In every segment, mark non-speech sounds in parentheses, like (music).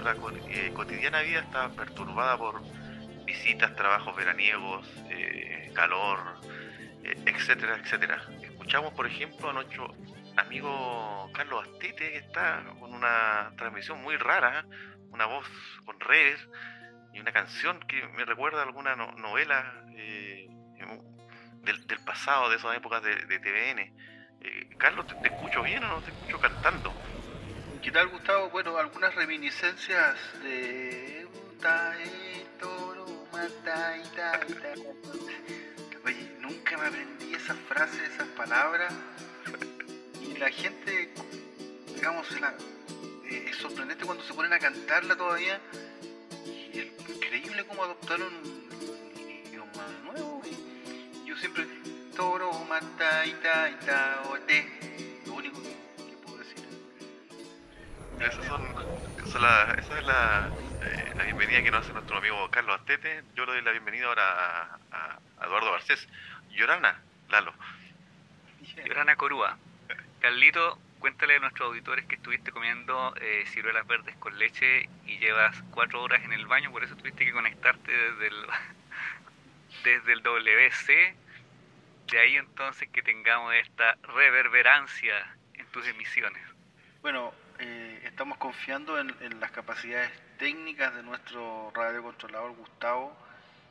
nuestra eh, cotidiana vida está perturbada por visitas, trabajos veraniegos, eh, calor, etcétera, etcétera. Escuchamos, por ejemplo, a nuestro amigo Carlos Astete, que está con una transmisión muy rara, una voz con redes y una canción que me recuerda a alguna novela eh, del, pasado, de esas épocas de, TVN. Eh, Carlos, ¿te, escucho bien o no te escucho cantando? ¿Qué tal, Gustavo? Bueno, algunas reminiscencias de... Oye, nunca me aprendí esas frases, esas palabras. Y la gente, digamos, eh, es sorprendente cuando se ponen a cantarla todavía increíble cómo adoptaron un idioma nuevo. Y yo siempre, toro, mata, ita, ita, ote. Esas son, esa es la, eh, la bienvenida que nos hace nuestro amigo Carlos Astete. Yo le doy la bienvenida ahora a, a Eduardo Garcés. Llorana, Lalo. Llorana Corúa. Carlito, cuéntale a nuestros auditores que estuviste comiendo eh, ciruelas verdes con leche y llevas cuatro horas en el baño, por eso tuviste que conectarte desde el, (laughs) desde el WC. De ahí entonces que tengamos esta reverberancia en tus emisiones. Bueno, eh, estamos confiando en, las capacidades técnicas de nuestro radiocontrolador Gustavo,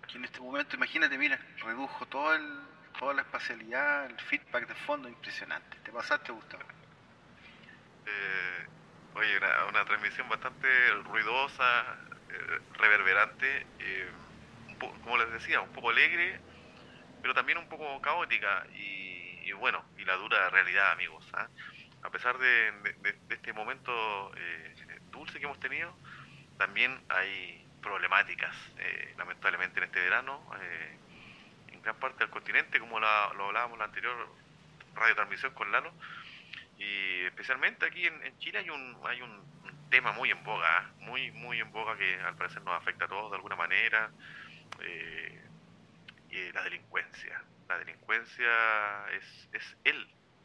que en este momento, imagínate, mira, redujo todo el, toda la espacialidad, el feedback de fondo, impresionante. ¿Te pasaste, Gustavo? Eh, oye, una, transmisión bastante ruidosa, eh, reverberante, eh, como les decía, un poco alegre, pero también un poco caótica y, bueno, y la dura realidad, amigos. ¿ah? A pesar de, este momento dulce que hemos tenido, también hay problemáticas, lamentablemente, en este verano, en gran parte del continente, como lo hablábamos en la anterior radiotransmisión con Lalo, y especialmente aquí en, Chile hay un, hay un, tema muy en boga, muy, muy en boga que al parecer nos afecta a todos de alguna manera, eh, y la delincuencia. La delincuencia es, es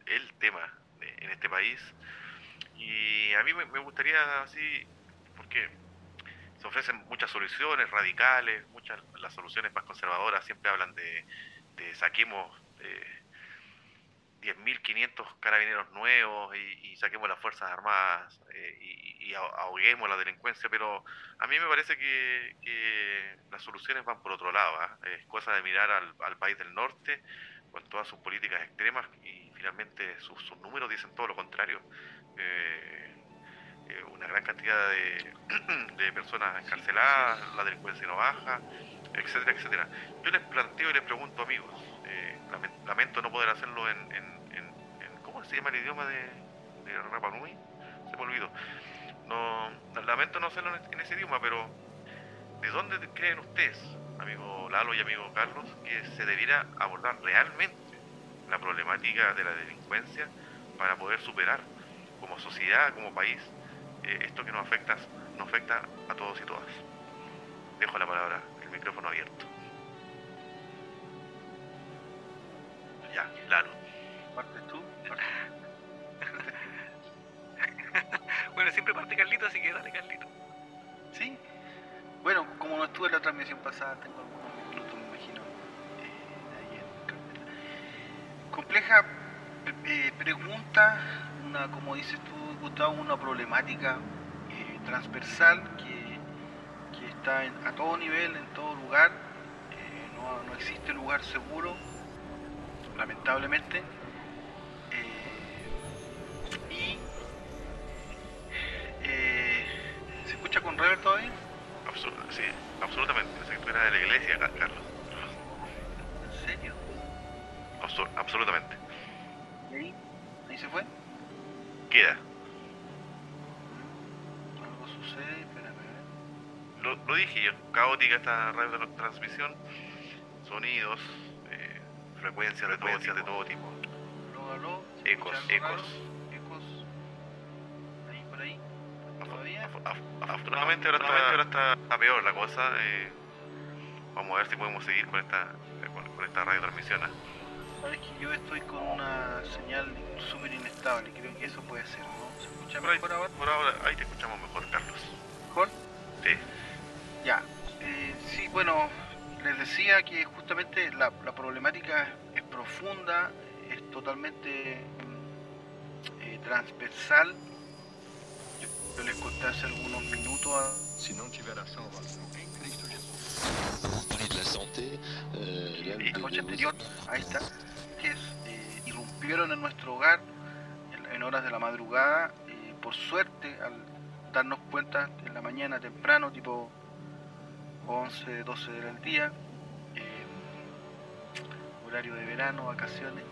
el tema en este país. Y a mí me, gustaría así, porque se ofrecen muchas soluciones radicales, muchas las soluciones más conservadoras siempre hablan de, de saquemos... Eh, 10.500 carabineros nuevos y, saquemos las Fuerzas Armadas eh, y, ahoguemos la delincuencia, pero a mí me parece que, las soluciones van por otro lado. ¿ah? Es cosa de mirar al, país del norte con todas sus políticas extremas y finalmente sus, números dicen todo lo contrario. Eh, eh, una gran cantidad de, (clears throat) personas encarceladas, la delincuencia no baja, etcétera, etcétera. Yo les planteo y les pregunto, amigos, lamento no poder hacerlo en, se llama el idioma de, de Rapa Nui? Se me olvidó. No, lamento no hacerlo en, ese idioma, pero ¿de dónde creen ustedes, amigo Lalo y amigo Carlos, que se debiera abordar realmente la problemática de la delincuencia para poder superar como sociedad, como país, eh, esto que nos afecta, nos afecta a todos y todas? Dejo la palabra, el micrófono abierto. Ya, Lalo. (laughs) bueno, siempre parte Carlito, así que dale Carlito. Sí. Bueno, como no estuve en la transmisión pasada, tengo algunos minutos, me imagino. Compleja eh, pregunta, una, como dices tú, Gustavo, una problemática eh, transversal que, que está a todo nivel, en todo lugar. No, no existe lugar seguro, lamentablemente caótica esta radio de transmisión, sonidos, eh, frecuencias, de, todo, de todo tipo. Aló, aló, ecos, ecos. afortunadamente ahora está, ahora está peor la cosa. Eh, vamos a ver si podemos seguir con esta, con, esta radiotransmisión. ¿ah? Sabes que yo estoy con una señal súper inestable, creo que eso puede ser, ¿no? ¿Se escucha mejor ahora? Por ahora, ahí te escuchamos mejor, Carlos. ¿Mejor? Sí. Ya. Eh, sí, bueno, les decía que justamente la, problemática es profunda, es totalmente eh, transversal. Yo, les conté hace algunos minutos. Si no eh, la noche anterior a esta, que eh, irrumpieron en nuestro hogar en, horas de la madrugada. Eh, por suerte, al darnos cuenta en la mañana temprano, tipo 11, 12 del día, horario de verano, vacaciones.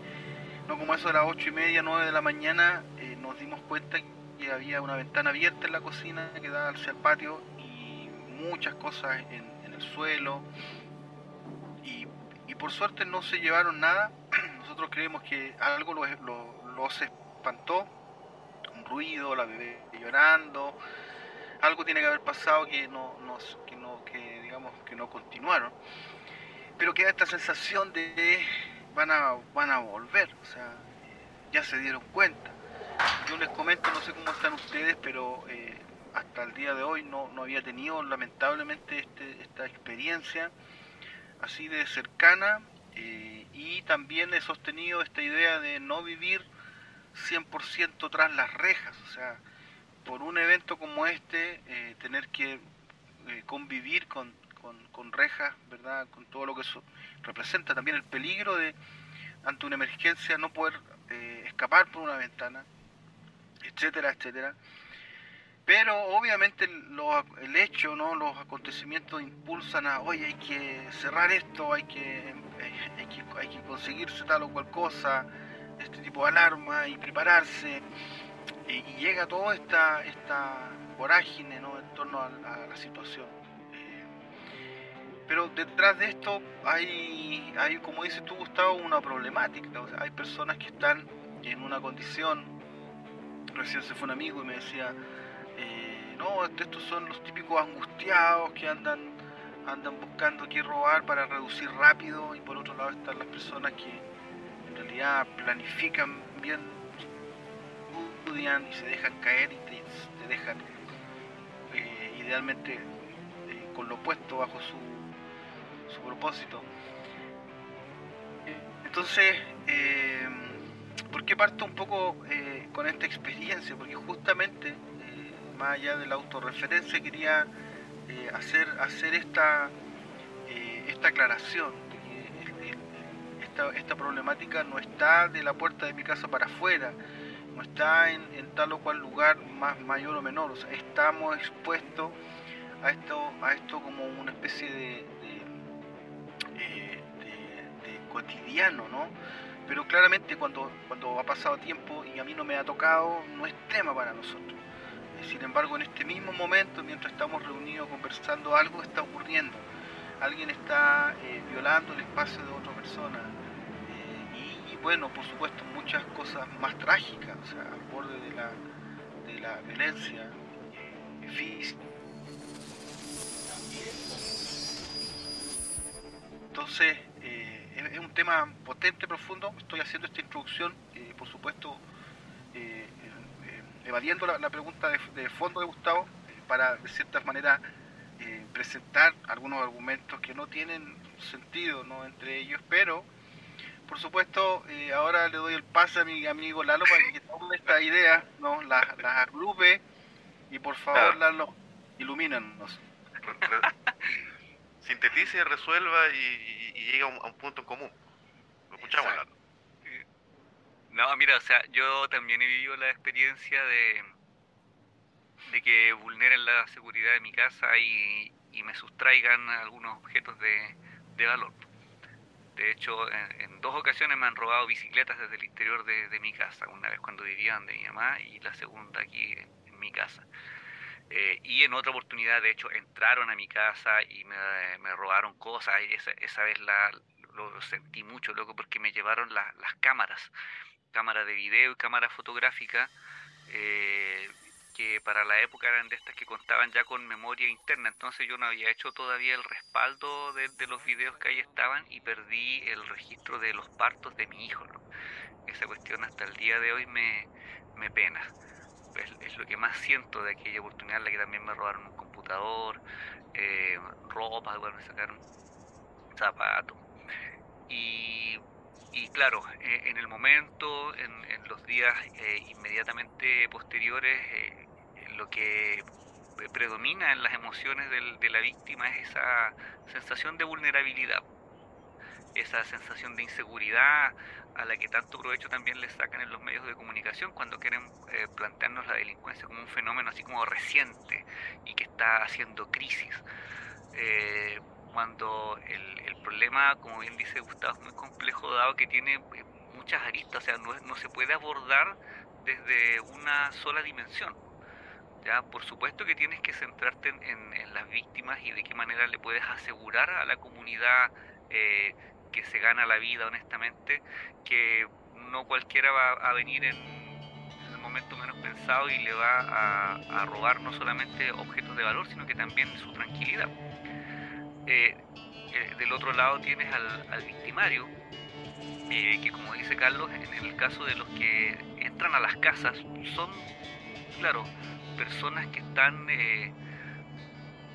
No, como eso era 8 y media, 9 de la mañana, nos dimos cuenta que había una ventana abierta en la cocina que daba hacia el patio y muchas cosas en, en el suelo, y por suerte no se llevaron nada. (clears throat) Nosotros creemos que algo los, los, espantó, un ruido, la bebé llorando, algo tiene que haber pasado que no, que no, que digamos que no continuaron. Pero queda esta sensación de van a, van a volver, o sea, ya se dieron cuenta. Yo les comento, no sé cómo están ustedes, pero eh, hasta el día de hoy no, no había tenido lamentablemente este, esta experiencia así de cercana eh, y también he sostenido esta idea de no vivir 100% tras las rejas, o sea, por un evento como este, eh, tener que convivir con, con, rejas, ¿verdad? Con todo lo que eso representa, también el peligro de, ante una emergencia, no poder escapar por una ventana, etcétera, etcétera. Pero obviamente el hecho, ¿no? los acontecimientos impulsan a, oye, hay que cerrar esto, hay que, eh, hay que, hay conseguirse tal o cual cosa, este tipo de alarma y prepararse. Y, llega toda esta, esta vorágine ¿no? en torno a, la situación. Eh, pero detrás de esto hay, hay, como dices tú, Gustavo, una problemática. hay personas que están en una condición. Recién se fue un amigo y me decía, no, estos son los típicos angustiados que andan andan buscando qué robar para reducir rápido y por otro lado están las personas que en realidad planifican bien, estudian y se dejan caer y te, dejan eh, idealmente eh, con lo puesto bajo su, su propósito. Entonces, eh, ¿por qué parto un poco con esta experiencia? Porque justamente más allá de la autorreferencia, quería eh, hacer, hacer esta, eh, esta aclaración esta, esta, problemática no está de la puerta de mi casa para afuera, no está en, tal o cual lugar más mayor o menor, o sea, estamos expuestos a esto, a esto como una especie de, cotidiano, ¿no? Pero claramente cuando, cuando ha pasado tiempo y a mí no me ha tocado, no es tema para nosotros. Sin embargo, en este mismo momento, mientras estamos reunidos conversando, algo está ocurriendo. Alguien está eh, violando el espacio de otra persona. Eh, y, bueno, por supuesto, muchas cosas más trágicas, o sea, al borde de la, de la violencia eh, física. Entonces, es un tema potente, profundo. Estoy haciendo esta introducción, por supuesto, evadiendo la, pregunta de, fondo de Gustavo, eh, para de cierta manera eh, presentar algunos argumentos que no tienen sentido ¿no? entre ellos, pero por supuesto eh, ahora le doy el pase a mi amigo Lalo para que tome esta idea, ¿no? las, las agrupe y por favor Lalo, ilumínanos. (laughs) Sintetice, resuelva y, y, llegue a un, punto en común. Lo escuchamos. No, mira, o sea, yo también he vivido la experiencia de, de que vulneren la seguridad de mi casa y, me sustraigan algunos objetos de, valor. De hecho, en, dos ocasiones me han robado bicicletas desde el interior de, mi casa, una vez cuando vivían de mi mamá y la segunda aquí en, mi casa. Eh, y en otra oportunidad, de hecho, entraron a mi casa y me, robaron cosas y esa, esa vez la, lo sentí mucho, loco, porque me llevaron las cámaras cámara de video y cámara fotográfica, eh, que para la época eran de estas que contaban ya con memoria interna, entonces yo no había hecho todavía el respaldo de, los videos que ahí estaban y perdí el registro de los partos de mi hijo. Esa cuestión hasta el día de hoy me, me pena. Es, lo que más siento de aquella oportunidad, la que también me robaron un computador, eh, ropa, bueno, me sacaron zapatos. Y, y claro, eh, en el momento, en, en los días eh, inmediatamente posteriores, eh, lo que predomina en las emociones de la víctima es esa sensación de vulnerabilidad, esa sensación de inseguridad a la que tanto provecho también le sacan en los medios de comunicación cuando quieren plantearnos la delincuencia como un fenómeno así como reciente y que está haciendo crisis cuando el, problema, como bien dice Gustavo, es muy complejo dado que tiene eh, muchas aristas, o sea, no, no se puede abordar desde una sola dimensión. Ya, por supuesto que tienes que centrarte en, las víctimas y de qué manera le puedes asegurar a la comunidad eh, que se gana la vida honestamente, que no cualquiera va a venir en, el momento menos pensado y le va a, a robar no solamente objetos de valor, sino que también su tranquilidad. Eh, eh, del otro lado tienes al, victimario, eh, que como dice Carlos, en el caso de los que entran a las casas, son, claro, personas que están,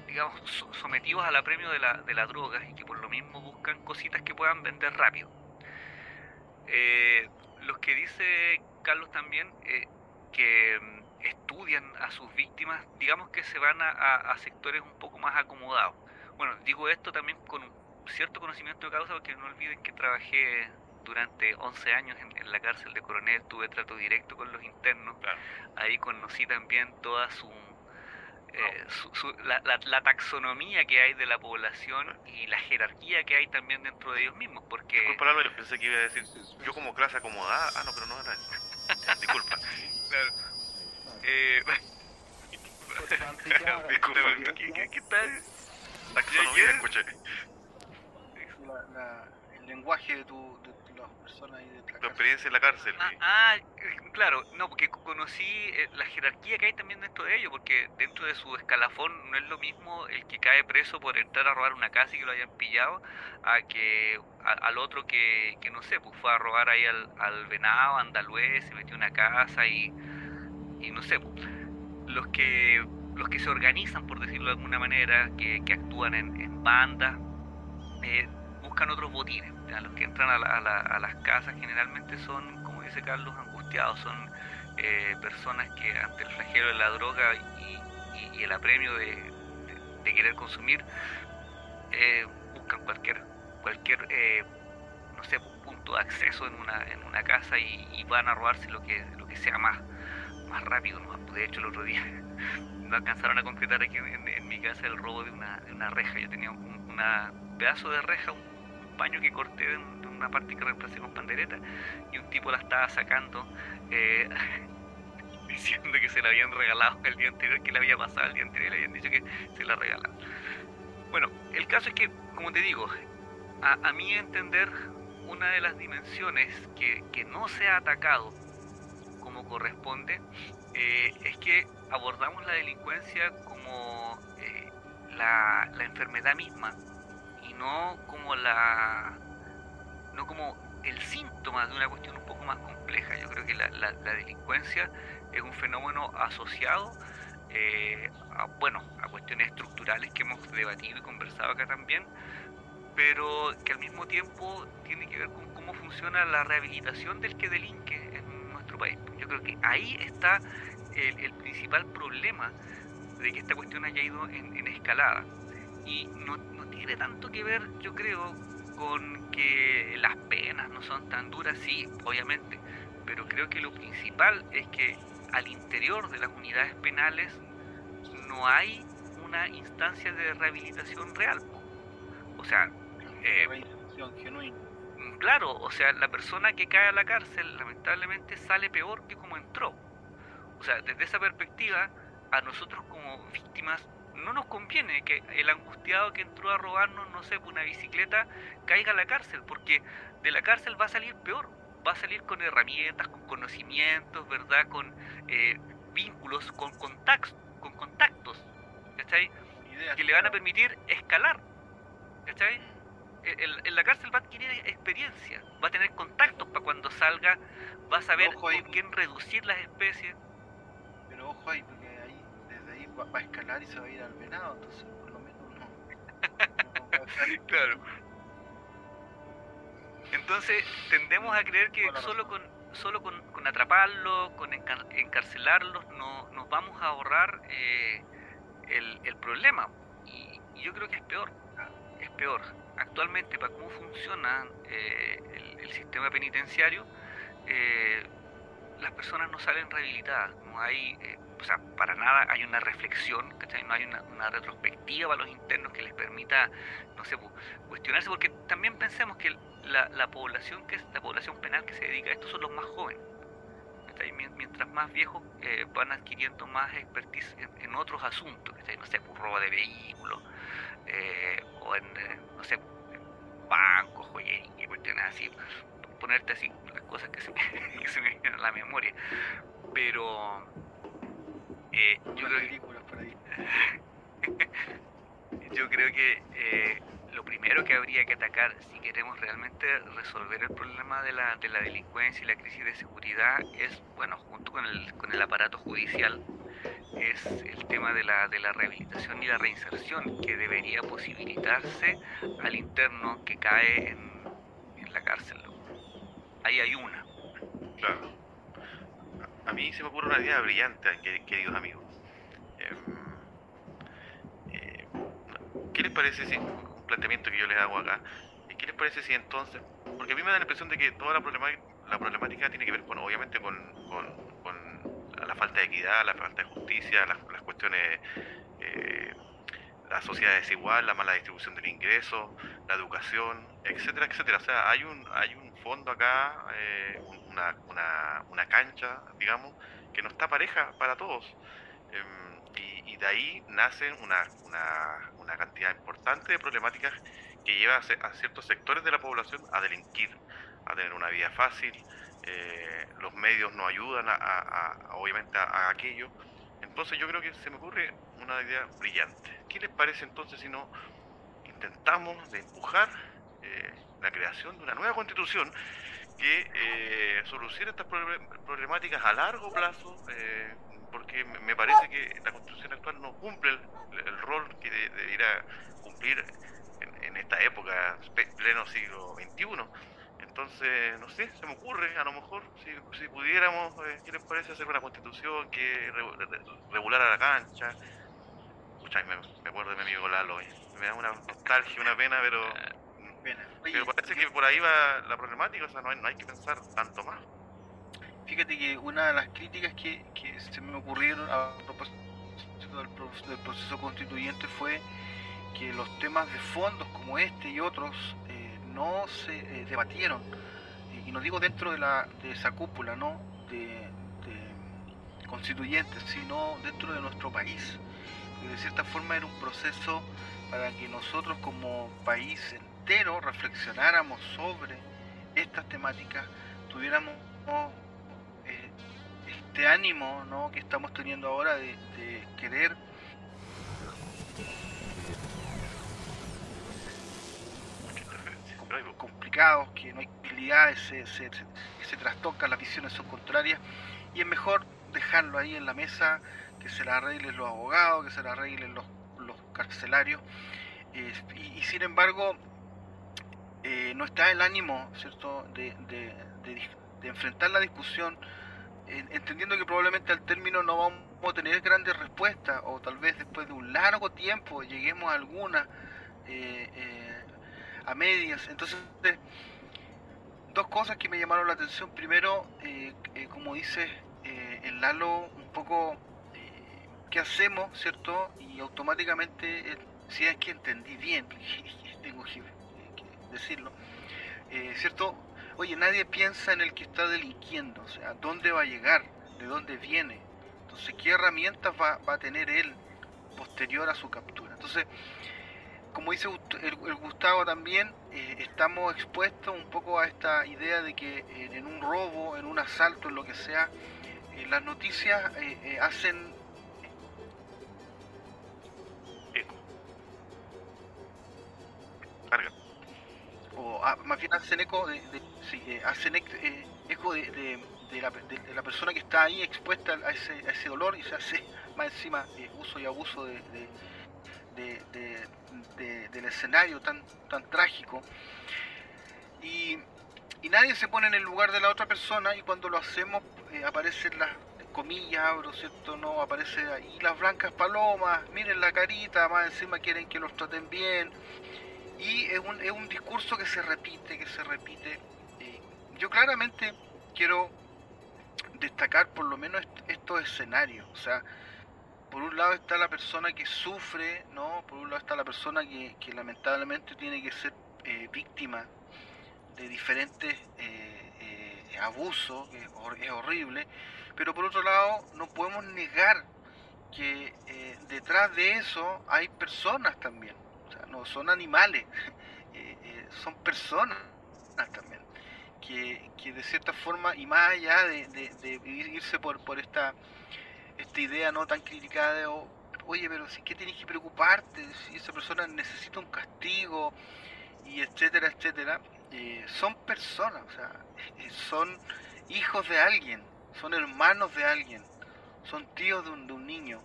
digamos, sometidos al apremio de la, de la droga y que por lo mismo buscan cositas que puedan vender rápido. los que dice Carlos también, que mm, estudian a sus víctimas, digamos que se van a sectores un poco más acomodados. Bueno, digo esto también con un cierto conocimiento de causa porque no olviden que trabajé durante 11 años en, la cárcel de Coronel, tuve trato directo con los internos, ahí conocí también toda su, eh, la, taxonomía que hay de la población y la jerarquía que hay también dentro de ellos mismos, porque... Disculpa, yo pensé que iba a decir, yo como clase acomodada, ah, no, pero no era... Disculpa. (laughs) claro. Eh... (laughs) Disculpa, ¿qué, qué tal? el lenguaje de, tu, de, las personas de tu experiencia en la cárcel. Ah, ah, claro, no, porque conocí eh, la jerarquía que hay también dentro de ellos, porque dentro de su escalafón no es lo mismo el que cae preso por entrar a robar una casa y que lo hayan pillado, a que al otro que, que, no sé, pues fue a robar ahí al, al venado, andaluz, se metió en una casa y, y no sé, pues, los que los que se organizan, por decirlo de alguna manera, que, actúan en, bandas, eh, buscan otros botines. Los que entran a, las casas generalmente son, como dice Carlos, angustiados, son eh, personas que ante el flagelo de la droga y, el apremio de, querer consumir, eh, buscan cualquier, cualquier no sé, punto de acceso en una, en una casa y, van a robarse lo que, lo que sea más, más rápido. De hecho, el otro día (laughs) no alcanzaron a concretar aquí en, mi casa el robo de una, de una reja. Yo tenía un pedazo de reja, un, paño que corté de, una parte que reemplacé con pandereta y un tipo la estaba sacando eh, (laughs) diciendo que se la habían regalado el día anterior, que le había pasado el día anterior le habían dicho que se la regalaban. Bueno, el caso es que, como te digo, a, a mi entender, una de las dimensiones que, que no se ha atacado como corresponde eh, es que abordamos la delincuencia como eh, la, enfermedad misma no como la no como el síntoma de una cuestión un poco más compleja. Yo creo que la, delincuencia es un fenómeno asociado eh, a, bueno, a cuestiones estructurales que hemos debatido y conversado acá también, pero que al mismo tiempo tiene que ver con cómo funciona la rehabilitación del que delinque en nuestro país. Yo creo que ahí está el, principal problema de que esta cuestión haya ido en, escalada. Y no, tiene tanto que ver, yo creo, con que las penas no son tan duras, sí, obviamente, pero creo que lo principal es que al interior de las unidades penales no hay una instancia de rehabilitación real. O sea, eh, claro, o sea, la persona que cae a la cárcel lamentablemente sale peor que como entró. O sea, desde esa perspectiva, a nosotros como víctimas no nos conviene que el angustiado que entró a robarnos, no sé, una bicicleta, caiga a la cárcel, porque de la cárcel va a salir peor, va a salir con herramientas, con conocimientos, ¿verdad? Con eh, vínculos con contactos, con contactos, ¿cachai? que le van a permitir escalar, ¿cachai? En, la cárcel va a adquirir experiencia, va a tener contactos para cuando salga, va a saber con quién reducir las especies. Pero ojo ahí, va, a escalar y se va a ir al venado, entonces por lo menos no. (laughs) claro. Entonces tendemos a creer que solo con solo con, con atraparlos, con encarcelarlos, no, nos vamos a ahorrar eh, el, el, problema. Y, yo creo que es peor, es peor. Actualmente, para cómo funciona eh, el, sistema penitenciario, eh, las personas no salen rehabilitadas, no hay, o sea, para nada hay una reflexión, no hay una, una, retrospectiva para los internos que les permita, no sé, cuestionarse, porque también pensemos que la, la, población que es la población penal que se dedica a esto son los más jóvenes. Mientras más viejos eh, van adquiriendo más expertise en, otros asuntos, no sé, pues, robo de vehículos, eh, o en, eh, no sé, bancos, joyería, cuestiones así, ponerte así las cosas que se, (laughs) que se me vienen a la memoria. Pero (laughs) yo creo que, yo creo que lo primero que habría que atacar si queremos realmente resolver el problema de la, de la delincuencia y la crisis de seguridad es, bueno, junto con el, con el aparato judicial, es el tema de la, de la rehabilitación y la reinserción que debería posibilitarse al interno que cae en, la cárcel. Ahí hay una. Claro. A mí se me ocurre una idea brillante, queridos amigos. Em, eh, ¿Qué les parece si planteamiento que yo les hago acá. ¿Qué les parece si entonces, porque a mí me da la impresión de que toda la problemática, la problemática tiene que ver, con, obviamente, con, la falta de equidad, la falta de justicia, las, cuestiones, eh, la sociedad desigual, la mala distribución del ingreso, la educación, etcétera, etcétera. O sea, hay un, hay un fondo acá, eh, una, una, una cancha, digamos, que no está pareja para todos. Em, y, de ahí nacen una, una, cantidad importante de problemáticas que lleva a, ciertos sectores de la población a delinquir, a tener una vida fácil, eh, los medios no ayudan a, obviamente a, aquello. Entonces yo creo que se me ocurre una idea brillante. ¿Qué les parece entonces si no intentamos de empujar eh, la creación de una nueva constitución que eh, solucione estas problemáticas a largo plazo, eh, porque me parece que la constitución actual no cumple el, rol que debería cumplir en, esta época, pleno siglo XXI. Entonces, no sé, se me ocurre, a lo mejor, si, si pudiéramos, eh, ¿qué les parece hacer una constitución que regulara la cancha? Escucha, me, acuerdo de mi amigo Lalo, me da una nostalgia, una pena, pero, pero parece que por ahí va la problemática, o sea, no hay, no hay que pensar tanto más. Fíjate que una de las críticas que, se me ocurrieron a propósito del, proceso constituyente fue que los temas de fondos como este y otros eh, no se eh, debatieron, y no digo dentro de, la, de esa cúpula ¿no? de, constituyentes, sino dentro de nuestro país. Y de cierta forma era un proceso para que nosotros como país entero reflexionáramos sobre estas temáticas, tuviéramos este ánimo ¿no? que estamos teniendo ahora de, querer complicados, que no hay habilidades, se, se, se, trastocan, las visiones son contrarias y es mejor dejarlo ahí en la mesa, que se la arreglen los abogados, que se la arreglen los, los carcelarios eh, y, sin embargo eh, no está el ánimo ¿cierto? de, de, enfrentar la discusión entendiendo que probablemente al término no vamos a tener grandes respuestas o tal vez después de un largo tiempo lleguemos a alguna eh, eh, a medias. Entonces, dos cosas que me llamaron la atención. Primero, eh, como dice el Lalo, un poco qué hacemos, ¿cierto? Y automáticamente, si es que entendí bien, (laughs) tengo que decirlo, ¿cierto? Oye, nadie piensa en el que está delinquiendo, o sea, ¿dónde va a llegar? ¿De dónde viene? Entonces, ¿qué herramientas va, a tener él posterior a su captura? Entonces, como dice el, Gustavo también, eh, estamos expuestos un poco a esta idea de que en un robo, en un asalto, en lo que sea, las noticias hacen Eco. O ah, más bien hacen eco de, sí, hacen eco de, la, de, persona que está ahí expuesta a ese, dolor y se hace (laughs) más encima uso y abuso de, del escenario tan, tan trágico. Y, nadie se pone en el lugar de la otra persona y cuando lo hacemos eh, aparecen las comillas, abro, ¿cierto? No, aparece ahí las blancas palomas, miren la carita, más encima quieren que los traten bien. Y es un, es un discurso que se repite, que se repite. Eh, yo claramente quiero destacar por lo menos estos escenarios, o sea, por un lado está la persona que sufre, ¿no? Por un lado está la persona que, lamentablemente tiene que ser eh, víctima de diferentes eh, eh, abusos, que es horrible, pero por otro lado no podemos negar que detrás de eso hay personas también, son animales, (laughs) son personas también, que, de cierta forma, y más allá de, de irse por, por esta esta idea no tan criticada de, oh, oye, pero si qué tienes que preocuparte, si esa persona necesita un castigo, y etcétera, etcétera, eh, son personas, (laughs) eh, son hijos de alguien, son hermanos de alguien, son tíos de un, de un niño,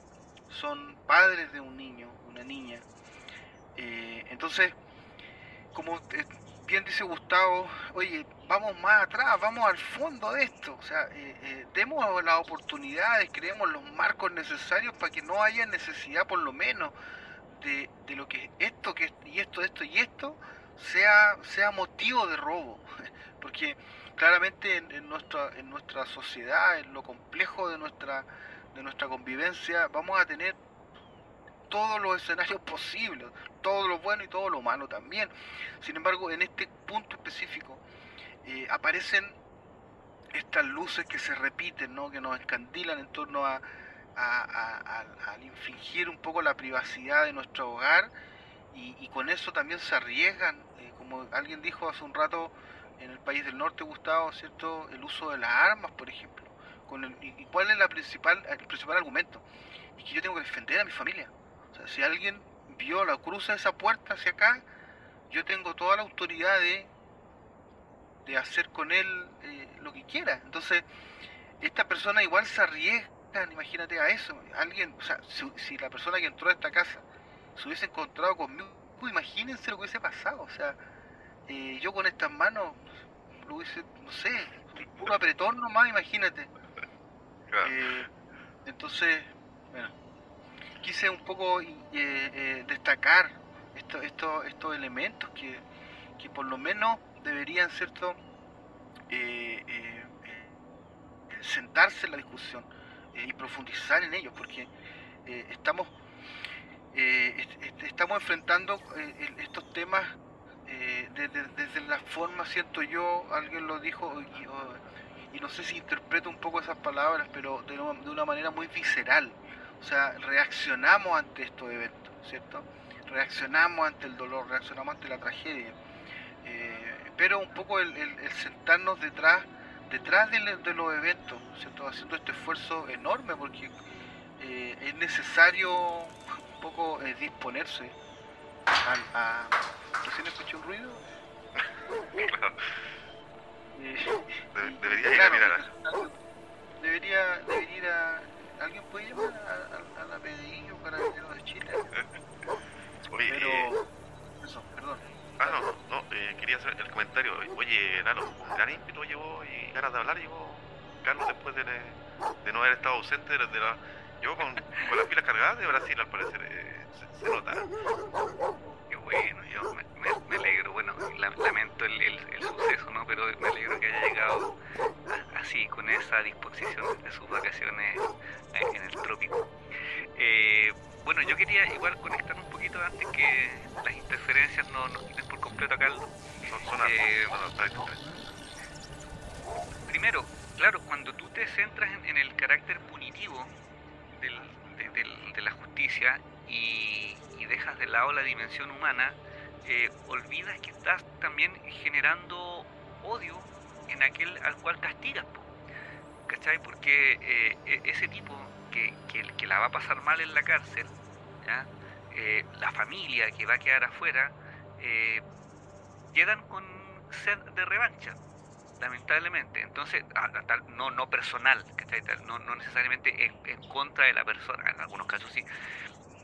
son padres de un niño, una niña. Eh, entonces, como bien dice Gustavo, oye, vamos más atrás, vamos al fondo de esto, o sea, eh, eh, demos las oportunidades, creemos los marcos necesarios para que no haya necesidad por lo menos de, de lo que esto, que y esto, esto y esto sea, sea motivo de robo, (laughs) porque claramente en, nuestra, en nuestra sociedad, en lo complejo de nuestra, de nuestra convivencia, vamos a tener todos los escenarios posibles, todo lo bueno y todo lo malo también. Sin embargo, en este punto específico eh, aparecen estas luces que se repiten, ¿no? que nos escandilan en torno a, al infringir un poco la privacidad de nuestro hogar y, con eso también se arriesgan, eh, como alguien dijo hace un rato en el país del norte, Gustavo, ¿cierto? el uso de las armas, por ejemplo. ¿Y cuál es la principal, el principal argumento? Es que yo tengo que defender a mi familia si alguien viola o cruza esa puerta hacia acá, yo tengo toda la autoridad de, de hacer con él eh, lo que quiera. Entonces, esta persona igual se arriesga, imagínate a eso. Alguien, o sea, si, la persona que entró a esta casa se hubiese encontrado conmigo, imagínense lo que hubiese pasado. O sea, eh, yo con estas manos lo hubiese, no sé, un apretón nomás, imagínate. Eh, entonces, bueno quise un poco eh, eh, destacar estos elementos que, por lo menos deberían cierto eh, sentarse en la discusión y profundizar en ellos porque estamos estamos enfrentando estos temas desde, la forma siento yo alguien lo dijo y, no sé si interpreto un poco esas palabras pero de una manera muy visceral o sea, reaccionamos ante estos eventos, ¿cierto? Reaccionamos ante el dolor, reaccionamos ante la tragedia. Eh, pero un poco el, sentarnos detrás detrás de, los eventos, ¿cierto? Haciendo este esfuerzo enorme porque eh, es necesario un poco eh, disponerse a, a... ¿Recién escuché un ruido? (laughs) debería ir a mirar. Debería, debería ir a ¿Alguien puede llamar a, la PDI o para de Chile? (laughs) Oye, Pero... Eh, eso, perdón. Ah, no, no, eh, quería hacer el comentario. Oye, Lalo, con gran ímpetu llegó y ganas de hablar llegó Carlos después de, de no haber estado ausente desde la... Llegó con, con las pilas cargadas de Brasil, al parecer. Eh, se, nota. Qué bueno, yo me, me, alegro. Bueno, lamento el, el, el, suceso, ¿no? Pero me alegro que haya llegado esa disposición de sus vacaciones en el trópico. Eh, bueno, yo quería igual conectar un poquito antes que las interferencias no nos quiten por completo a. Eh, primero, claro, cuando tú te centras en, el carácter punitivo del, de, la justicia y, dejas de lado la dimensión humana, eh, olvidas que estás también generando odio en aquel al cual castigas. ¿Cachai? Porque eh, e, ese tipo que, que, la va a pasar mal en la cárcel, eh, la familia que va a quedar afuera, eh, quedan con sed de revancha, lamentablemente. Entonces, no, no personal, no, no necesariamente en, en, contra de la persona, en algunos casos sí,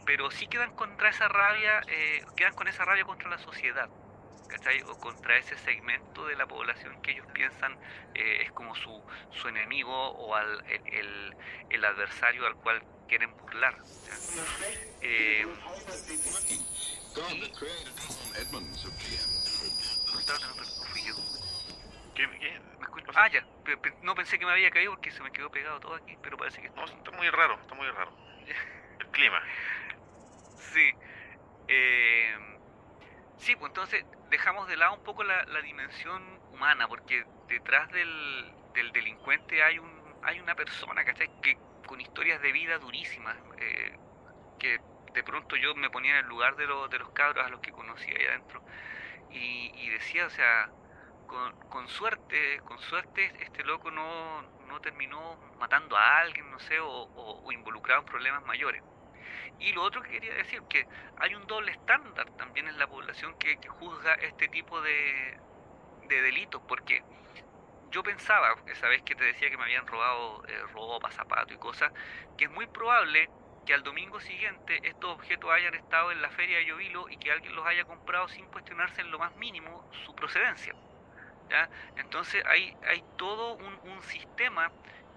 pero sí quedan contra esa rabia, eh, quedan con esa rabia contra la sociedad. ¿Cachai? O contra ese segmento de la población que ellos piensan eh, es como su, su enemigo o al, el, el, adversario al cual quieren burlar. Eh, Ah, ya. No pensé que me había caído porque se me quedó pegado todo aquí, pero parece que... No, está muy raro, está muy raro. (laughs) El clima. Sí. Eh, sí, pues entonces dejamos de lado un poco la, dimensión humana, porque detrás del, del, delincuente hay un hay una persona, ¿cachai? Que con historias de vida durísimas, eh, que de pronto yo me ponía en el lugar de, de los cabros a los que conocía ahí adentro, y, y decía, o sea, con, con, suerte, con suerte este loco no, no terminó matando a alguien, no sé, o, o involucrado en problemas mayores. Y lo otro que quería decir, que hay un doble estándar también en la población que, juzga este tipo de, de, delitos, porque yo pensaba, esa vez que te decía que me habían robado eh, ropa, zapatos y cosas, que es muy probable que al domingo siguiente estos objetos hayan estado en la feria de Llovilo y que alguien los haya comprado sin cuestionarse en lo más mínimo su procedencia. Entonces hay, hay todo un, un sistema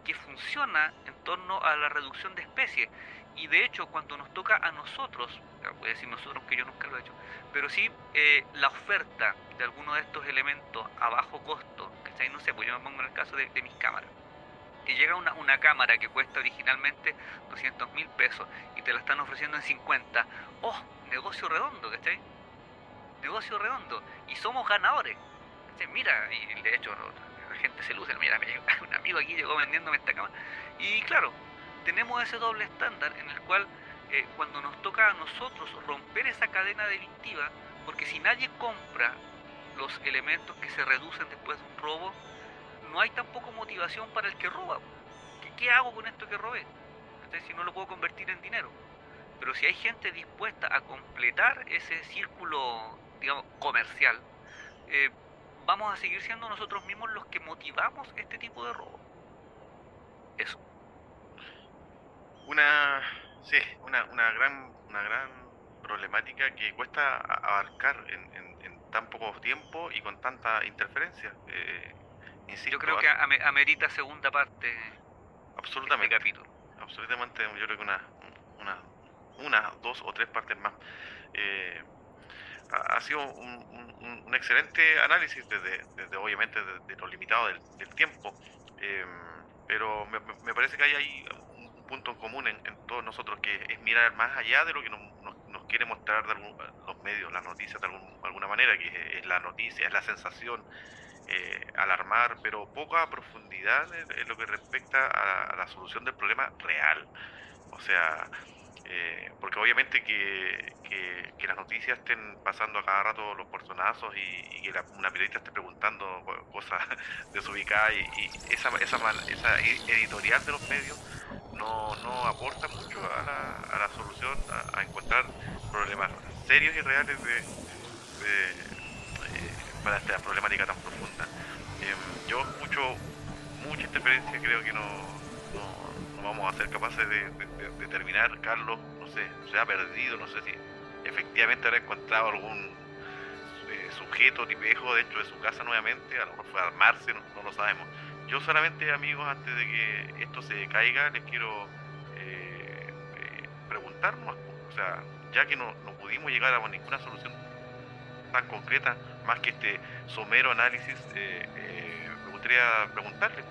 que funciona en torno a la reducción de especies y de hecho, cuando nos toca a nosotros, voy a decir nosotros que yo nunca lo he hecho, pero sí eh, la oferta de alguno de estos elementos a bajo costo, ¿cachai? No sé, pues yo me pongo en el caso de, mis cámaras. Que llega una, una cámara que cuesta originalmente 200 mil pesos y te la están ofreciendo en 50. ¡Oh! Negocio redondo, ¿cachai? Negocio redondo. Y somos ganadores. Mira, y de hecho la gente se luce. Mira, un amigo aquí llegó vendiéndome esta cámara. Y claro, tenemos ese doble estándar en el cual eh, cuando nos toca a nosotros romper esa cadena delictiva, porque si nadie compra los elementos que se reducen después de un robo, no hay tampoco motivación para el que roba. ¿Qué, hago con esto que robé? Entonces, si no lo puedo convertir en dinero. Pero si hay gente dispuesta a completar ese círculo, digamos, comercial, eh, vamos a seguir siendo nosotros mismos los que motivamos este tipo de robo. Eso una, sí, una, una, gran, una gran problemática que cuesta abarcar en, en, tan poco tiempo y con tanta interferencia. Eh, yo creo que amerita segunda parte. Absolutamente. Este capítulo. Absolutamente, yo creo que una, una, una dos o tres partes más. Eh, ha, sido un, un, excelente análisis desde, desde obviamente de, lo limitado del, tiempo, eh, pero me, me, parece que hay ahí punto en común en, todos nosotros, que es mirar más allá de lo que nos, nos, quiere mostrar los medios, las noticias de alguna manera, que es, la noticia, es la sensación, eh, alarmar, pero poca profundidad en, lo que respecta a la, solución del problema real. O sea, eh, porque obviamente que, que, las noticias estén pasando a cada rato los personazos y, que una periodista esté preguntando cosas (laughs) desubicadas y, y esa, esa, esa editorial de los medios no, aporta mucho a la, a la solución, a, encontrar problemas serios y reales de, eh, para esta problemática tan profunda. Em, yo escucho mucha interferencia, creo que no, vamos a ser capaces de, determinar, Carlos, no sé, se ha perdido, no sé si efectivamente habrá encontrado algún eh, sujeto tipejo dentro de su casa nuevamente, a lo mejor fue a armarse, no lo sabemos yo solamente, amigos, antes de que esto se caiga, les quiero eh, eh, preguntarnos, o sea, ya que no, no pudimos llegar a ninguna solución tan concreta, más que este somero análisis, eh, me gustaría preguntarles,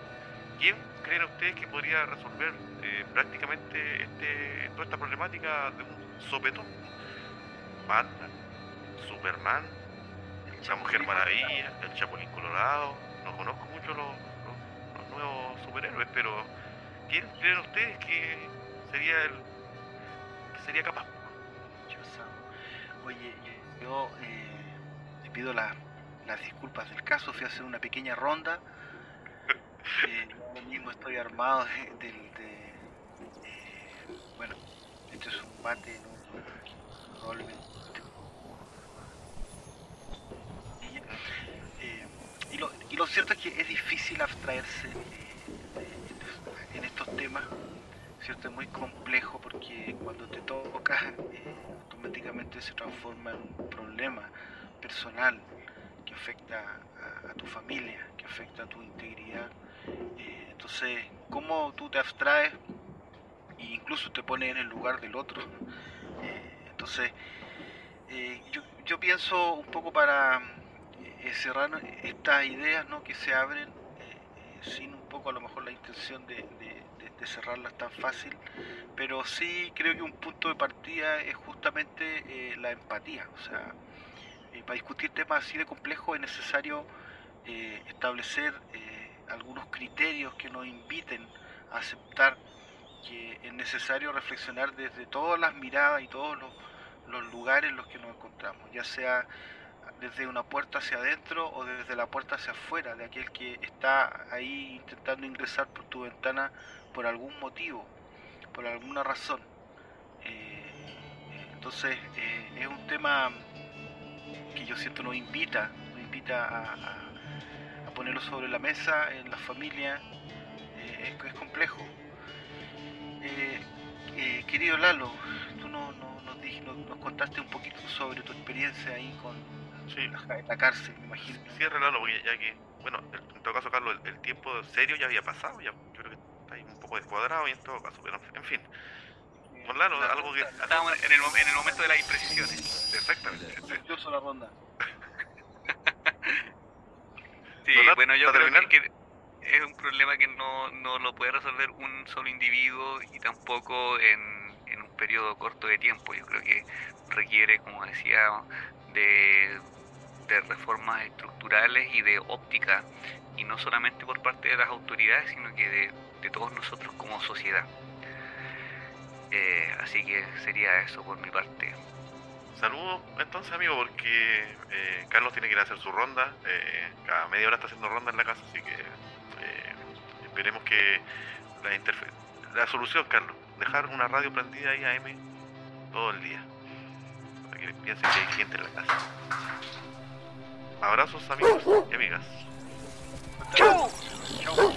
¿quién creen ustedes que podría resolver prácticamente este, toda esta problemática de un sopetón? Batman, Superman, la Mujer Maravilla, el Chapulín Colorado, no conozco mucho los nuevos superhéroes, pero ¿quién creen ustedes que sería el que sería capaz? Oye, yo eh, pido las disculpas del caso, fui a hacer una pequeña ronda (laughs) Eh, yo mismo estoy armado de, de, bueno, esto es un bate, ¿no? Eh, y, lo, cierto es que es difícil abstraerse en estos temas, ¿cierto? Es muy complejo porque cuando te toca eh, automáticamente se transforma en un problema personal que afecta a, tu familia, que afecta a tu integridad. Eh, entonces, ¿cómo tú te abstraes e incluso te pones en el lugar del otro? Eh, entonces, yo, pienso un poco para cerrar estas ideas ¿no? que se abren sin un poco a lo mejor la intención de, de, cerrarlas tan fácil, pero sí creo que un punto de partida es justamente eh, la empatía. O sea, eh, para discutir temas así de complejos es necesario eh, establecer algunos criterios que nos inviten a aceptar que es necesario reflexionar desde todas las miradas y todos los, los lugares en los que nos encontramos, ya sea desde una puerta hacia adentro o desde la puerta hacia afuera, de aquel que está ahí intentando ingresar por tu ventana por algún motivo, por alguna razón. Eh, entonces eh, es un tema que yo siento nos invita, nos invita a, ponerlo sobre la mesa en la familia, eh, es, complejo. querido Lalo, tú no, nos contaste un poquito sobre tu experiencia ahí con, Sí. La, cárcel, me imagino. Sí, relalo, porque ya que, bueno, en todo caso, Carlos, el, tiempo serio ya había pasado, ya yo creo que está ahí un poco descuadrado y en todo caso, pero en fin. Con Lalo, algo que... Estábamos en el, en el momento de las imprecisiones. Exactamente. Sí. la ronda. (laughs) sí, bueno, yo creo que, es un problema que no, no lo puede resolver un solo individuo y tampoco en, en un periodo corto de tiempo. Yo creo que requiere, como decía, de reformas estructurales y de óptica, y no solamente por parte de las autoridades, sino que de, todos nosotros como sociedad. Eh, así que sería eso por mi parte. Saludos entonces amigo, porque eh, Carlos tiene que ir a hacer su ronda, eh, cada media hora está haciendo ronda en la casa, así que esperemos que la, la solución, Carlos, dejar una radio prendida ahí a M todo el día, que piensen que hay gente en la casa. Abrazos amigos y amigas. Chau. Chau,